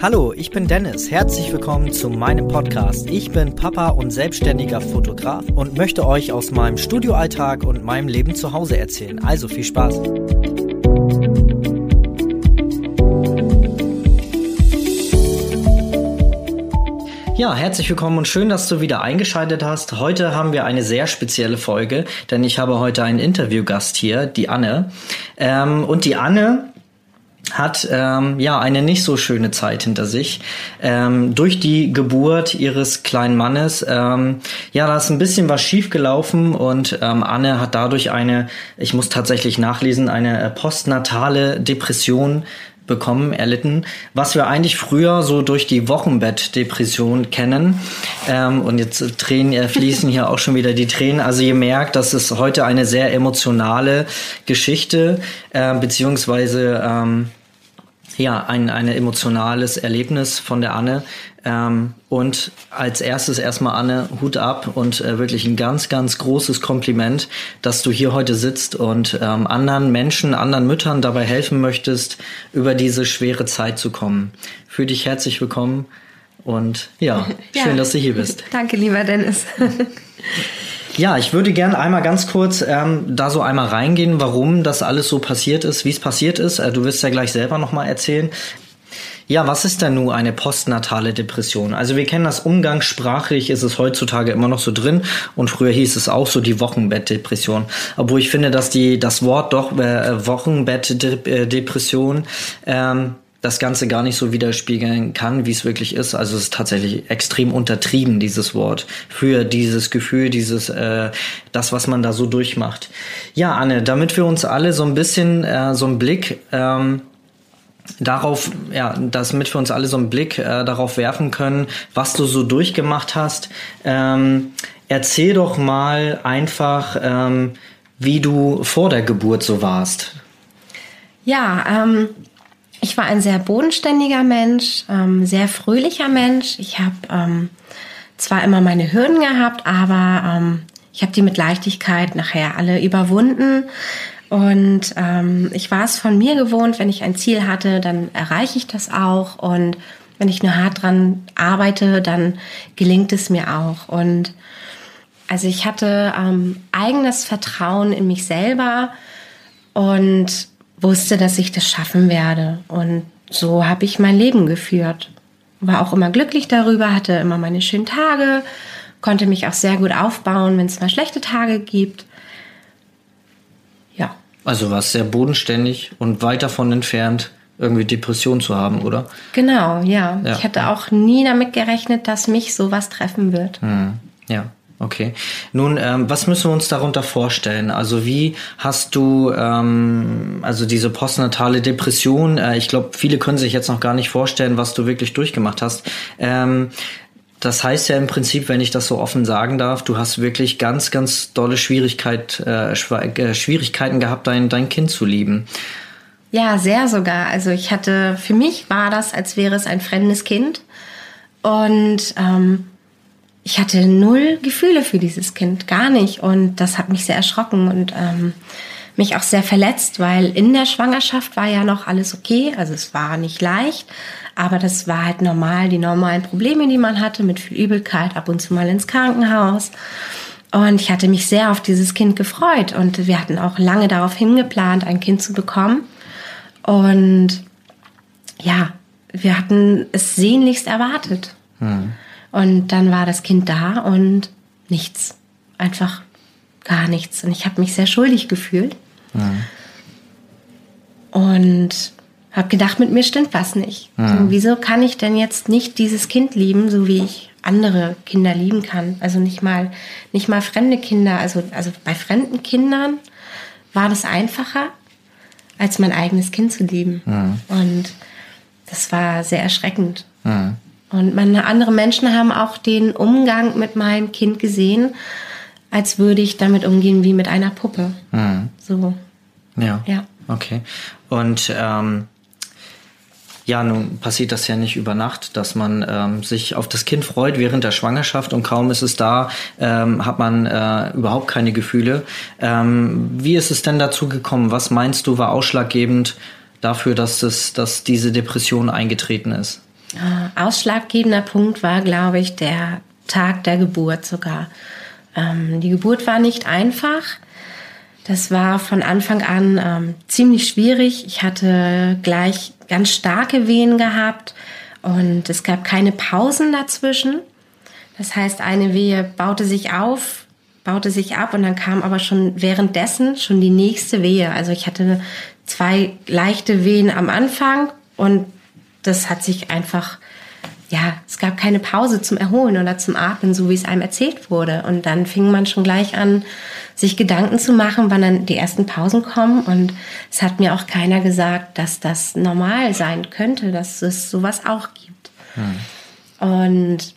Hallo, ich bin Dennis. Herzlich willkommen zu meinem Podcast. Ich bin Papa und selbstständiger Fotograf und möchte euch aus meinem Studioalltag und meinem Leben zu Hause erzählen. Also viel Spaß. Ja, herzlich willkommen und schön, dass du wieder eingeschaltet hast. Heute haben wir eine sehr spezielle Folge, denn ich habe heute einen Interviewgast hier, die Anne. Ähm, und die Anne hat ähm, ja eine nicht so schöne Zeit hinter sich. Ähm, durch die Geburt ihres kleinen Mannes, ähm, ja, da ist ein bisschen was schiefgelaufen und ähm, Anne hat dadurch eine, ich muss tatsächlich nachlesen, eine äh, postnatale Depression bekommen, erlitten, was wir eigentlich früher so durch die Wochenbettdepression kennen. Ähm, und jetzt Tränen äh, fließen hier auch schon wieder die Tränen. Also ihr merkt, das ist heute eine sehr emotionale Geschichte, äh, beziehungsweise ähm, ja, ein, ein emotionales Erlebnis von der Anne. Ähm, und als erstes erstmal Anne, Hut ab und äh, wirklich ein ganz, ganz großes Kompliment, dass du hier heute sitzt und ähm, anderen Menschen, anderen Müttern dabei helfen möchtest, über diese schwere Zeit zu kommen. Für dich herzlich willkommen und ja, ja. schön, dass du hier bist. Danke, lieber Dennis. Ja, ich würde gerne einmal ganz kurz ähm, da so einmal reingehen, warum das alles so passiert ist, wie es passiert ist. Äh, du wirst ja gleich selber nochmal erzählen. Ja, was ist denn nun eine postnatale Depression? Also wir kennen das umgangssprachlich, ist es heutzutage immer noch so drin und früher hieß es auch so die Wochenbettdepression. Obwohl ich finde, dass die das Wort doch äh, Wochenbettdepression ähm, das Ganze gar nicht so widerspiegeln kann, wie es wirklich ist. Also es ist tatsächlich extrem untertrieben, dieses Wort, für dieses Gefühl, dieses, äh, das, was man da so durchmacht. Ja, Anne, damit wir uns alle so ein bisschen äh, so einen Blick ähm, darauf, ja, damit wir uns alle so einen Blick äh, darauf werfen können, was du so durchgemacht hast. Ähm, erzähl doch mal einfach, ähm, wie du vor der Geburt so warst. Ja, ähm, ich war ein sehr bodenständiger Mensch, ähm, sehr fröhlicher Mensch. Ich habe ähm, zwar immer meine Hürden gehabt, aber ähm, ich habe die mit Leichtigkeit nachher alle überwunden. Und ähm, ich war es von mir gewohnt, wenn ich ein Ziel hatte, dann erreiche ich das auch. Und wenn ich nur hart dran arbeite, dann gelingt es mir auch. Und also ich hatte ähm, eigenes Vertrauen in mich selber und wusste, dass ich das schaffen werde. Und so habe ich mein Leben geführt. War auch immer glücklich darüber, hatte immer meine schönen Tage, konnte mich auch sehr gut aufbauen, wenn es mal schlechte Tage gibt. Ja. Also war es sehr bodenständig und weit davon entfernt, irgendwie Depression zu haben, oder? Genau, ja. ja. Ich hätte auch nie damit gerechnet, dass mich sowas treffen wird. Hm. Ja. Okay. Nun, ähm, was müssen wir uns darunter vorstellen? Also wie hast du, ähm, also diese postnatale Depression, äh, ich glaube, viele können sich jetzt noch gar nicht vorstellen, was du wirklich durchgemacht hast. Ähm, das heißt ja im Prinzip, wenn ich das so offen sagen darf, du hast wirklich ganz, ganz dolle Schwierigkeit, äh, äh Schwierigkeiten gehabt, dein, dein Kind zu lieben. Ja, sehr sogar. Also ich hatte, für mich war das, als wäre es ein fremdes Kind. Und ähm, ich hatte null Gefühle für dieses Kind, gar nicht. Und das hat mich sehr erschrocken und ähm, mich auch sehr verletzt, weil in der Schwangerschaft war ja noch alles okay. Also es war nicht leicht, aber das war halt normal, die normalen Probleme, die man hatte, mit viel Übelkeit, ab und zu mal ins Krankenhaus. Und ich hatte mich sehr auf dieses Kind gefreut und wir hatten auch lange darauf hingeplant, ein Kind zu bekommen. Und ja, wir hatten es sehnlichst erwartet. Hm. Und dann war das Kind da und nichts. Einfach gar nichts. Und ich habe mich sehr schuldig gefühlt. Mhm. Und habe gedacht, mit mir stimmt was nicht. Mhm. wieso kann ich denn jetzt nicht dieses Kind lieben, so wie ich andere Kinder lieben kann? Also nicht mal, nicht mal fremde Kinder. Also, also bei fremden Kindern war das einfacher, als mein eigenes Kind zu lieben. Mhm. Und das war sehr erschreckend. Und meine andere Menschen haben auch den Umgang mit meinem Kind gesehen, als würde ich damit umgehen wie mit einer Puppe. Mhm. So. Ja. Ja. Okay. Und ähm, ja, nun passiert das ja nicht über Nacht, dass man ähm, sich auf das Kind freut während der Schwangerschaft und kaum ist es da, ähm, hat man äh, überhaupt keine Gefühle. Ähm, wie ist es denn dazu gekommen? Was meinst du war ausschlaggebend dafür, dass, das, dass diese Depression eingetreten ist? Äh, ausschlaggebender Punkt war, glaube ich, der Tag der Geburt sogar. Ähm, die Geburt war nicht einfach. Das war von Anfang an ähm, ziemlich schwierig. Ich hatte gleich ganz starke Wehen gehabt und es gab keine Pausen dazwischen. Das heißt, eine Wehe baute sich auf, baute sich ab und dann kam aber schon währenddessen schon die nächste Wehe. Also ich hatte zwei leichte Wehen am Anfang und das hat sich einfach, ja, es gab keine Pause zum Erholen oder zum Atmen, so wie es einem erzählt wurde. Und dann fing man schon gleich an, sich Gedanken zu machen, wann dann die ersten Pausen kommen. Und es hat mir auch keiner gesagt, dass das normal sein könnte, dass es sowas auch gibt. Hm. Und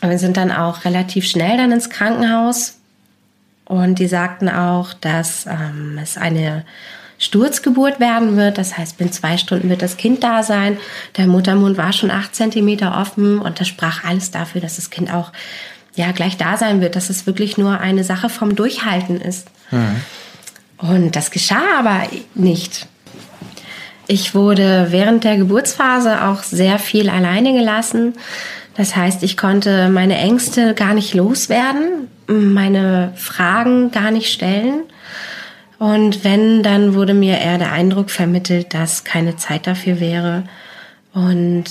wir sind dann auch relativ schnell dann ins Krankenhaus. Und die sagten auch, dass ähm, es eine Sturzgeburt werden wird. Das heißt, in zwei Stunden wird das Kind da sein. Der Muttermund war schon acht Zentimeter offen und das sprach alles dafür, dass das Kind auch ja gleich da sein wird, dass es wirklich nur eine Sache vom Durchhalten ist. Mhm. Und das geschah aber nicht. Ich wurde während der Geburtsphase auch sehr viel alleine gelassen. Das heißt, ich konnte meine Ängste gar nicht loswerden, meine Fragen gar nicht stellen. Und wenn, dann wurde mir eher der Eindruck vermittelt, dass keine Zeit dafür wäre. Und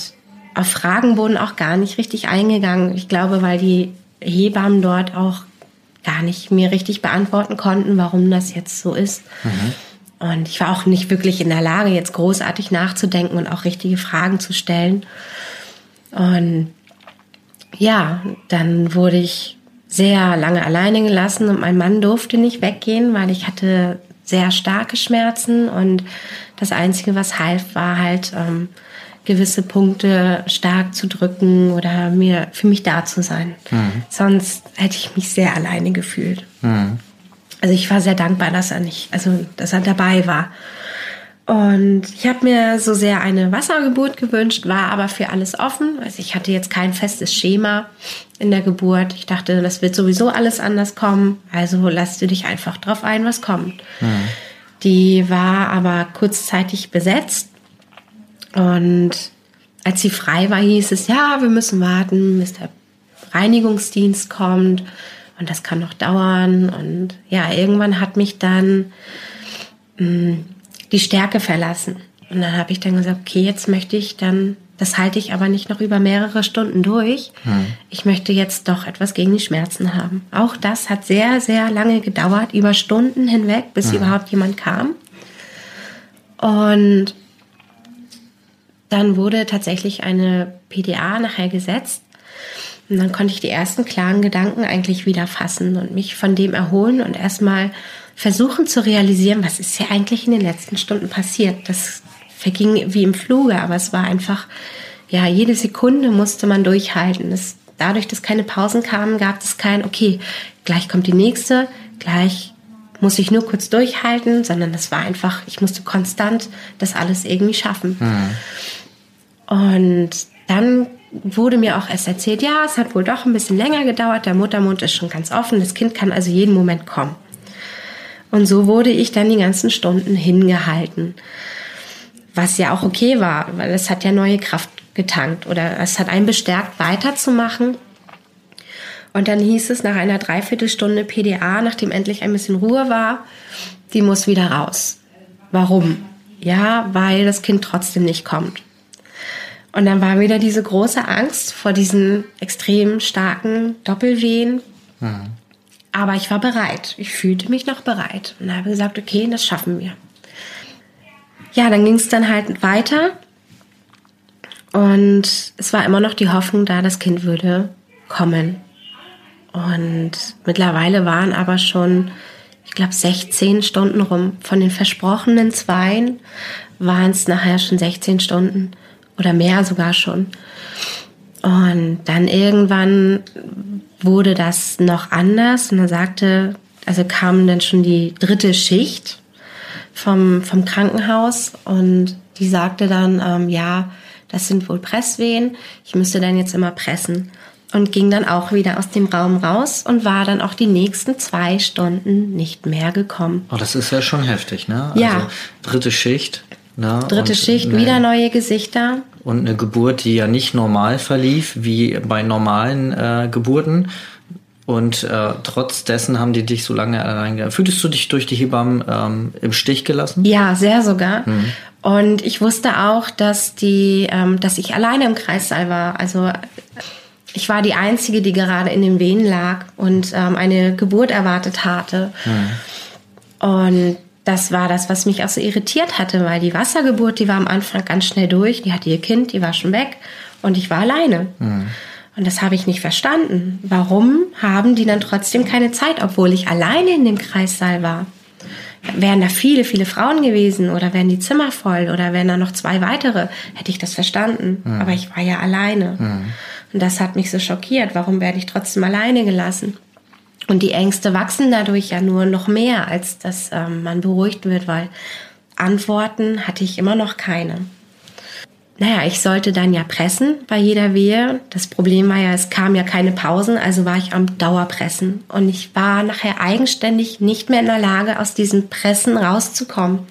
auf Fragen wurden auch gar nicht richtig eingegangen. Ich glaube, weil die Hebammen dort auch gar nicht mir richtig beantworten konnten, warum das jetzt so ist. Mhm. Und ich war auch nicht wirklich in der Lage, jetzt großartig nachzudenken und auch richtige Fragen zu stellen. Und ja, dann wurde ich sehr lange alleine gelassen und mein Mann durfte nicht weggehen, weil ich hatte sehr starke Schmerzen und das Einzige, was half, war halt ähm, gewisse Punkte stark zu drücken oder mir für mich da zu sein. Mhm. Sonst hätte ich mich sehr alleine gefühlt. Mhm. Also ich war sehr dankbar, dass er nicht, also dass er dabei war. Und ich habe mir so sehr eine Wassergeburt gewünscht, war aber für alles offen. Also ich hatte jetzt kein festes Schema in der Geburt. Ich dachte, das wird sowieso alles anders kommen. Also lass du dich einfach drauf ein, was kommt. Mhm. Die war aber kurzzeitig besetzt. Und als sie frei war, hieß es, ja, wir müssen warten, bis der Reinigungsdienst kommt. Und das kann noch dauern. Und ja, irgendwann hat mich dann mh, hm, die Stärke verlassen. Und dann habe ich dann gesagt, okay, jetzt möchte ich dann, das halte ich aber nicht noch über mehrere Stunden durch. Hm. Ich möchte jetzt doch etwas gegen die Schmerzen haben. Auch das hat sehr, sehr lange gedauert, über Stunden hinweg, bis hm. überhaupt jemand kam. Und dann wurde tatsächlich eine PDA nachher gesetzt. Und dann konnte ich die ersten klaren Gedanken eigentlich wieder fassen und mich von dem erholen und erstmal versuchen zu realisieren, was ist hier eigentlich in den letzten Stunden passiert. Das verging wie im Fluge, aber es war einfach, ja, jede Sekunde musste man durchhalten. Es, dadurch, dass keine Pausen kamen, gab es kein, okay, gleich kommt die nächste, gleich muss ich nur kurz durchhalten, sondern das war einfach, ich musste konstant das alles irgendwie schaffen. Mhm. Und dann wurde mir auch erst erzählt, ja, es hat wohl doch ein bisschen länger gedauert, der Muttermund ist schon ganz offen, das Kind kann also jeden Moment kommen. Und so wurde ich dann die ganzen Stunden hingehalten. Was ja auch okay war, weil es hat ja neue Kraft getankt oder es hat einen bestärkt, weiterzumachen. Und dann hieß es nach einer Dreiviertelstunde PDA, nachdem endlich ein bisschen Ruhe war, die muss wieder raus. Warum? Ja, weil das Kind trotzdem nicht kommt. Und dann war wieder diese große Angst vor diesen extrem starken Doppelwehen. Mhm. Aber ich war bereit. Ich fühlte mich noch bereit und habe gesagt, okay, das schaffen wir. Ja, dann ging es dann halt weiter. Und es war immer noch die Hoffnung da, das Kind würde kommen. Und mittlerweile waren aber schon, ich glaube, 16 Stunden rum. Von den versprochenen Zweien waren es nachher schon 16 Stunden oder mehr sogar schon. Und dann irgendwann wurde das noch anders und er sagte, also kam dann schon die dritte Schicht vom, vom Krankenhaus und die sagte dann, ähm, ja, das sind wohl Presswehen, ich müsste dann jetzt immer pressen. Und ging dann auch wieder aus dem Raum raus und war dann auch die nächsten zwei Stunden nicht mehr gekommen. Oh, das ist ja schon heftig, ne? Ja. Also dritte Schicht. Ne? Dritte Und Schicht, eine- wieder neue Gesichter. Und eine Geburt, die ja nicht normal verlief, wie bei normalen äh, Geburten. Und äh, trotz dessen haben die dich so lange allein gelassen. Fühltest du dich durch die Hebammen ähm, im Stich gelassen? Ja, sehr sogar. Und ich wusste auch, dass die, ähm, dass ich alleine im Kreissaal war. Also ich war die einzige, die gerade in den Venen lag und ähm, eine Geburt erwartet hatte. Und das war das, was mich auch so irritiert hatte, weil die Wassergeburt, die war am Anfang ganz schnell durch. Die hatte ihr Kind, die war schon weg und ich war alleine. Und das habe ich nicht verstanden. Warum haben die dann trotzdem keine Zeit, obwohl ich alleine in dem Kreissaal war? Wären da viele, viele Frauen gewesen oder wären die Zimmer voll oder wären da noch zwei weitere, hätte ich das verstanden. Aber ich war ja alleine. Und das hat mich so schockiert. Warum werde ich trotzdem alleine gelassen? Und die Ängste wachsen dadurch ja nur noch mehr, als dass ähm, man beruhigt wird, weil Antworten hatte ich immer noch keine. Naja, ich sollte dann ja pressen bei jeder Wehe. Das Problem war ja, es kam ja keine Pausen, also war ich am Dauerpressen. Und ich war nachher eigenständig nicht mehr in der Lage, aus diesen Pressen rauszukommen.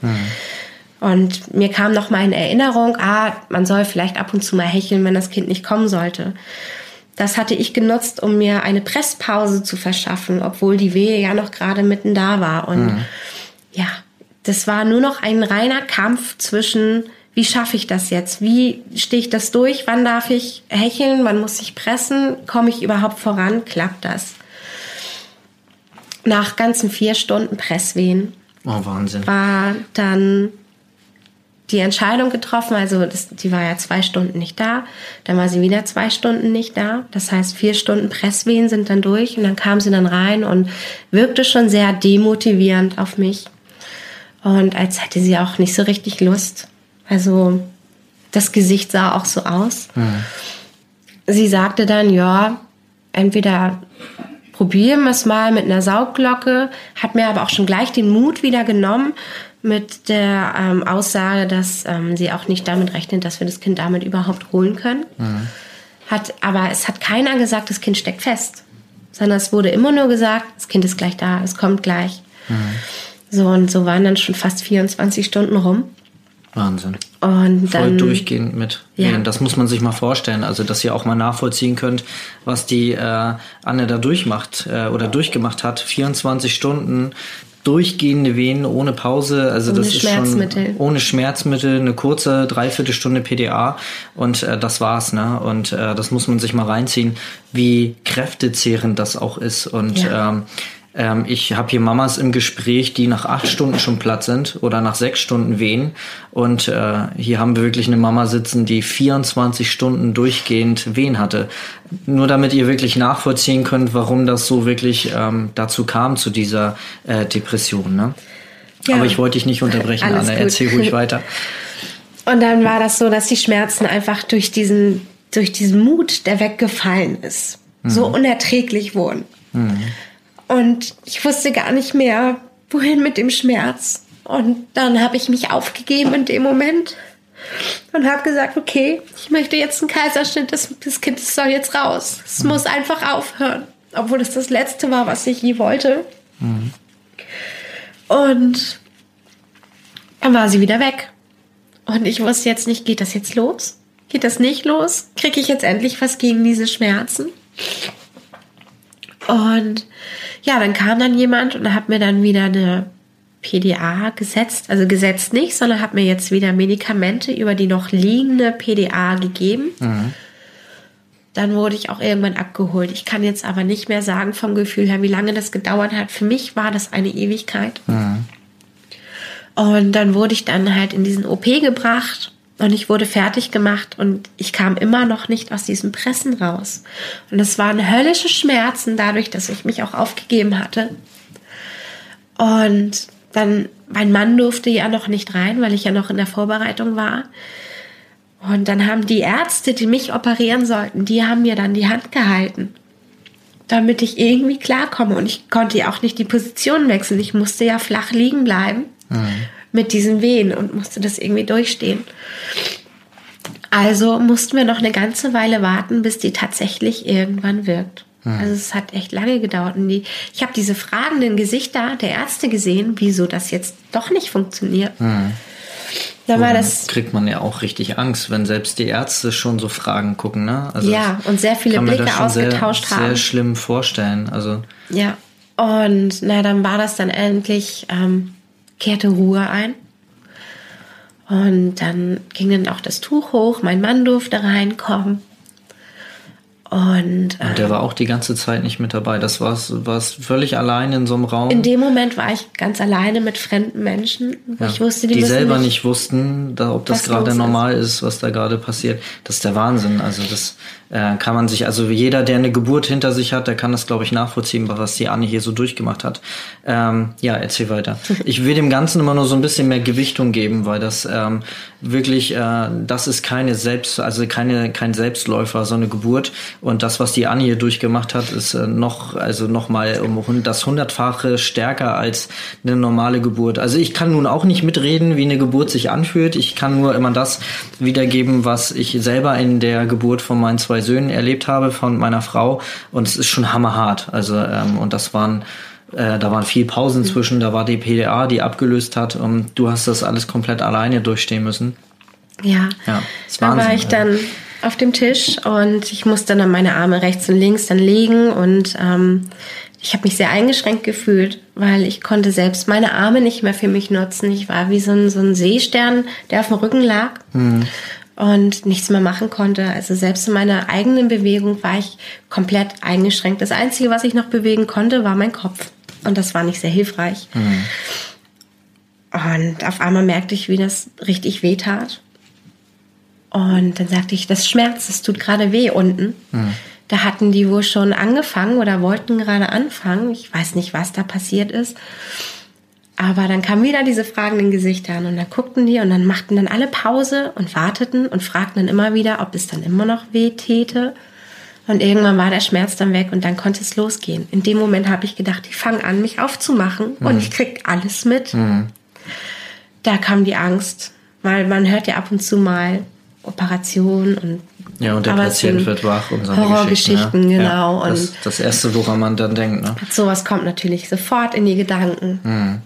Und mir kam noch mal in Erinnerung, ah, man soll vielleicht ab und zu mal hecheln, wenn das Kind nicht kommen sollte. Das hatte ich genutzt, um mir eine Presspause zu verschaffen, obwohl die Wehe ja noch gerade mitten da war. Und ja, das war nur noch ein reiner Kampf zwischen, wie schaffe ich das jetzt? Wie stehe ich das durch? Wann darf ich hecheln? Wann muss ich pressen? Komme ich überhaupt voran? Klappt das? Nach ganzen vier Stunden Presswehen Oh, Wahnsinn. war dann die Entscheidung getroffen, also das, die war ja zwei Stunden nicht da, dann war sie wieder zwei Stunden nicht da. Das heißt, vier Stunden Presswehen sind dann durch und dann kam sie dann rein und wirkte schon sehr demotivierend auf mich. Und als hätte sie auch nicht so richtig Lust. Also das Gesicht sah auch so aus. Sie sagte dann, ja, entweder probieren wir es mal mit einer Saugglocke, hat mir aber auch schon gleich den Mut wieder genommen mit der ähm, Aussage, dass ähm, sie auch nicht damit rechnet, dass wir das Kind damit überhaupt holen können. Hat, aber es hat keiner gesagt, das Kind steckt fest, sondern es wurde immer nur gesagt, das Kind ist gleich da, es kommt gleich. So und so waren dann schon fast 24 Stunden rum. Wahnsinn. Und Voll dann durchgehend mit. Ja. Das muss man sich mal vorstellen. Also, dass ihr auch mal nachvollziehen könnt, was die äh, Anne da durchmacht äh, oder durchgemacht hat. 24 Stunden durchgehende Wehen ohne Pause. Also Ohne das ist Schmerzmittel. schon ohne Schmerzmittel, eine kurze Dreiviertelstunde PDA und äh, das war's. Ne? Und äh, das muss man sich mal reinziehen, wie kräftezehrend das auch ist. Und Ja. ähm, ähm, ich habe hier Mamas im Gespräch, die nach acht Stunden schon platt sind oder nach sechs Stunden wehen. Und äh, hier haben wir wirklich eine Mama sitzen, die 24 Stunden durchgehend Wehen hatte. Nur damit ihr wirklich nachvollziehen könnt, warum das so wirklich ähm, dazu kam, zu dieser äh, Depression. Ne? Ja. Aber ich wollte dich nicht unterbrechen, Alles Anne. gut. Erzähl ruhig weiter. Und dann war das so, dass die Schmerzen einfach durch diesen, durch diesen Mut, der weggefallen ist, so unerträglich wurden. Und ich wusste gar nicht mehr, wohin mit dem Schmerz. Und dann habe ich mich aufgegeben in dem Moment und habe gesagt, okay, ich möchte jetzt einen Kaiserschnitt, das, das Kind das soll jetzt raus. Es muss einfach aufhören. Obwohl es das Letzte war, was ich je wollte. Und dann war sie wieder weg. Und ich wusste jetzt nicht, geht das jetzt los? Geht das nicht los? Kriege ich jetzt endlich was gegen diese Schmerzen? Und ja, dann kam dann jemand und hat mir dann wieder eine PDA gesetzt. Also gesetzt nicht, sondern hat mir jetzt wieder Medikamente über die noch liegende PDA gegeben. Dann wurde ich auch irgendwann abgeholt. Ich kann jetzt aber nicht mehr sagen vom Gefühl her, wie lange das gedauert hat. Für mich war das eine Ewigkeit. Und dann wurde ich dann halt in diesen OP gebracht und ich wurde fertig gemacht und ich kam immer noch nicht aus diesem Pressen raus. Und es waren höllische Schmerzen dadurch, dass ich mich auch aufgegeben hatte. Und dann, mein Mann durfte ja noch nicht rein, weil ich ja noch in der Vorbereitung war. Und dann haben die Ärzte, die mich operieren sollten, die haben mir dann die Hand gehalten, damit ich irgendwie klarkomme. Und ich konnte ja auch nicht die Position wechseln. Ich musste ja flach liegen bleiben mit diesen Wehen und musste das irgendwie durchstehen. Also mussten wir noch eine ganze Weile warten, bis die tatsächlich irgendwann wirkt. Also es hat echt lange gedauert. Und die, ich habe diese fragenden Gesichter der Ärzte gesehen, wieso das jetzt doch nicht funktioniert. Da war das kriegt man ja auch richtig Angst, wenn selbst die Ärzte schon so Fragen gucken, ne? Also Ja, und sehr viele Blicke sehr, ausgetauscht sehr haben. schlimm vorstellen. Also Ja. Und na, dann war das dann endlich, ähm, kehrte Ruhe ein. Und dann ging dann auch das Tuch hoch, mein Mann durfte reinkommen. Und äh, und der war auch die ganze Zeit nicht mit dabei. Das war war's völlig allein in so einem Raum. in dem Moment war ich ganz alleine mit fremden Menschen. Ja, Ich wusste, die, die selber nicht, wussten, da, ob das gerade los ist. normal ist, was da gerade passiert. Das ist der Wahnsinn. Also das äh, kann man sich, also jeder, der eine Geburt hinter sich hat, der kann das, glaube ich, nachvollziehen, was die Anne hier so durchgemacht hat. Ähm, ja, erzähl weiter. Ich will dem Ganzen immer nur so ein bisschen mehr Gewichtung geben, weil das ähm, wirklich, äh, das ist keine Selbst, also keine kein Selbstläufer, so eine Geburt. Und das, was die Anne hier durchgemacht hat, ist äh, noch, also noch mal um das hundertfache stärker als eine normale Geburt. Also ich kann nun auch nicht mitreden, wie eine Geburt sich anfühlt. Ich kann nur immer das wiedergeben, was ich selber in der Geburt von meinen zwei Söhnen erlebt habe, von meiner Frau. Und es ist schon hammerhart. Also, ähm, und das waren, äh, da waren viel Pausen zwischen, da war die PDA, die abgelöst hat. Und du hast das alles komplett alleine durchstehen müssen. Ja, Ja, da war ich dann auf dem Tisch und ich musste dann meine Arme rechts und links dann legen und ähm, ich habe mich sehr eingeschränkt gefühlt, weil ich konnte selbst meine Arme nicht mehr für mich nutzen. Ich war wie so ein, so ein Seestern, der auf dem Rücken lag und nichts mehr machen konnte. Also selbst in meiner eigenen Bewegung war ich komplett eingeschränkt. Das Einzige, was ich noch bewegen konnte, war mein Kopf. Und das war nicht sehr hilfreich. Und auf einmal merkte ich, wie das richtig weh tat. Und dann sagte ich, das schmerzt, es tut gerade weh unten. Da hatten die wohl schon angefangen oder wollten gerade anfangen. Ich weiß nicht, was da passiert ist. Aber dann kamen wieder diese fragenden Gesichter an und dann guckten die und dann machten dann alle Pause und warteten und fragten dann immer wieder, ob es dann immer noch weh täte. Und irgendwann war der Schmerz dann weg und dann konnte es losgehen. In dem Moment habe ich gedacht, die fangen an, mich aufzumachen und ich krieg alles mit. Da kam die Angst, weil man hört ja ab und zu mal Operationen und Ja, und der aber Patient wird wach und so Horrorgeschichten, Geschichten, genau. Ja, das, und das Erste, woran man dann denkt. Ne? sowas kommt natürlich sofort in die Gedanken. Mhm.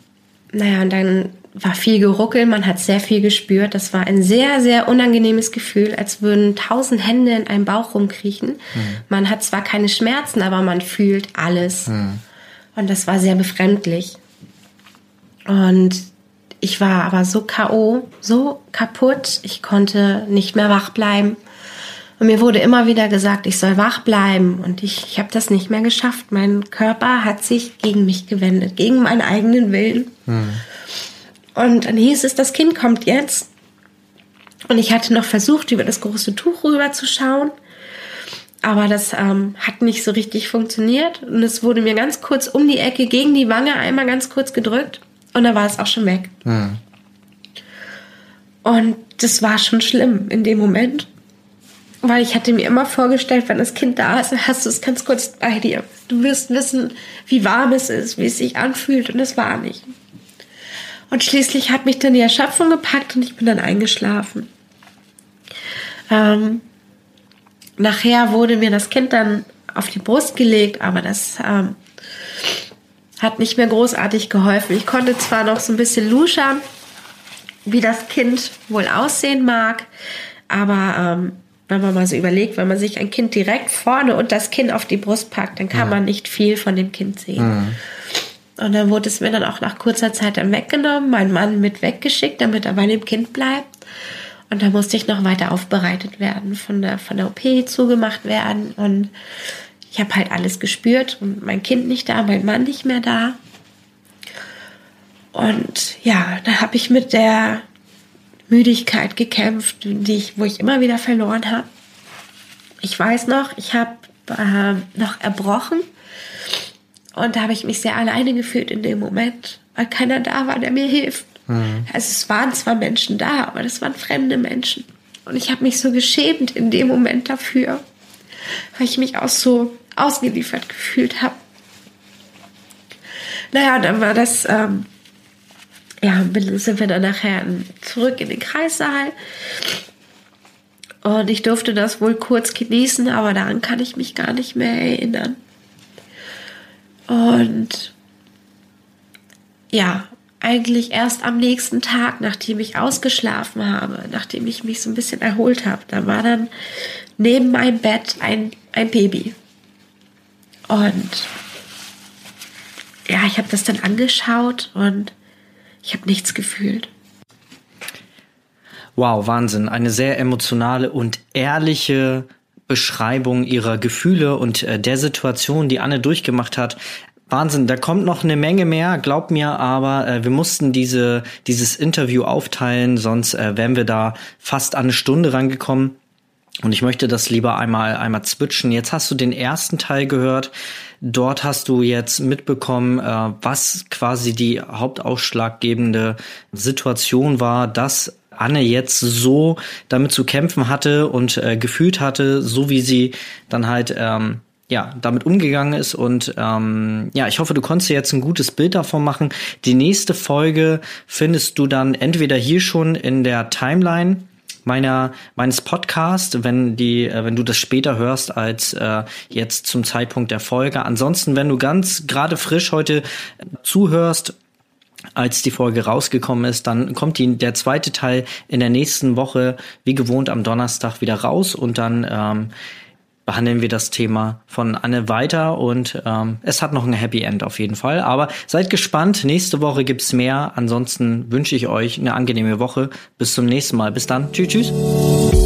Naja, und dann war viel geruckelt, man hat sehr viel gespürt. Das war ein sehr, sehr unangenehmes Gefühl, als würden tausend Hände in einem Bauch rumkriechen. Mhm. Man hat zwar keine Schmerzen, aber man fühlt alles. Mhm. Und das war sehr befremdlich. Und ich war aber so K.O., so kaputt, ich konnte nicht mehr wach bleiben. Und mir wurde immer wieder gesagt, ich soll wach bleiben. Und ich, ich habe das nicht mehr geschafft. Mein Körper hat sich gegen mich gewendet, gegen meinen eigenen Willen. Und dann hieß es, das Kind kommt jetzt. Und ich hatte noch versucht, über das große Tuch rüber zu schauen. Aber das ähm, hat nicht so richtig funktioniert. Und es wurde mir ganz kurz um die Ecke gegen die Wange einmal ganz kurz gedrückt. Und dann war es auch schon weg. Und das war schon schlimm in dem Moment. Weil ich hatte mir immer vorgestellt, wenn das Kind da ist, hast du es ganz kurz bei dir. Du wirst wissen, wie warm es ist, wie es sich anfühlt. Und es war nicht. Und schließlich hat mich dann die Erschöpfung gepackt und ich bin dann eingeschlafen. Ähm, nachher wurde mir das Kind dann auf die Brust gelegt, aber das ähm, hat nicht mehr großartig geholfen. Ich konnte zwar noch so ein bisschen luschern, wie das Kind wohl aussehen mag, aber ähm, wenn man mal so überlegt, wenn man sich ein Kind direkt vorne und das Kind auf die Brust packt, dann kann man nicht viel von dem Kind sehen. Und dann wurde es mir dann auch nach kurzer Zeit dann weggenommen, mein Mann mit weggeschickt, damit er bei dem Kind bleibt. Und da musste ich noch weiter aufbereitet werden, von der, von der OP zugemacht werden. Und ich habe halt alles gespürt und mein Kind nicht da, mein Mann nicht mehr da. Und ja, da habe ich mit der Müdigkeit gekämpft, die ich, wo ich immer wieder verloren habe. Ich weiß noch, ich habe äh, noch erbrochen und da habe ich mich sehr alleine gefühlt in dem Moment, weil keiner da war, der mir hilft. Also es waren zwar Menschen da, aber das waren fremde Menschen. Und ich habe mich so geschämt in dem Moment dafür, weil ich mich auch so ausgeliefert gefühlt habe. Naja, dann war das, ähm, ja, sind wir dann nachher zurück in den Kreissaal. Und ich durfte das wohl kurz genießen, aber daran kann ich mich gar nicht mehr erinnern. Und ja, eigentlich erst am nächsten Tag, nachdem ich ausgeschlafen habe, nachdem ich mich so ein bisschen erholt habe. Da war dann neben meinem Bett ein, ein Baby. Und ja, ich habe das dann angeschaut und ich habe nichts gefühlt. Wow, Wahnsinn. Eine sehr emotionale und ehrliche Beschreibung ihrer Gefühle und äh, der Situation, die Anne durchgemacht hat. Wahnsinn, da kommt noch eine Menge mehr, glaub mir, aber äh, wir mussten diese, dieses Interview aufteilen, sonst äh, wären wir da fast an eine Stunde rangekommen. Und ich möchte das lieber einmal, einmal zwitschen. Jetzt hast du den ersten Teil gehört. Dort hast du jetzt mitbekommen, äh, was quasi die hauptausschlaggebende Situation war, dass Anne jetzt so damit zu kämpfen hatte und äh, gefühlt hatte, so wie sie dann halt ähm, ja, damit umgegangen ist. Und ähm, ja, ich hoffe, du konntest dir jetzt ein gutes Bild davon machen. Die nächste Folge findest du dann entweder hier schon in der Timeline meiner meines Podcasts, wenn die, äh, wenn du das später hörst als äh, jetzt zum Zeitpunkt der Folge. Ansonsten, wenn du ganz gerade frisch heute zuhörst als die Folge rausgekommen ist, dann kommt die, der zweite Teil in der nächsten Woche wie gewohnt am Donnerstag wieder raus und dann ähm, behandeln wir das Thema von Anne weiter und ähm, es hat noch ein Happy End auf jeden Fall. Aber seid gespannt, nächste Woche gibt's mehr. Ansonsten wünsche ich euch eine angenehme Woche. Bis zum nächsten Mal. Bis dann. Tschüss, tschüss.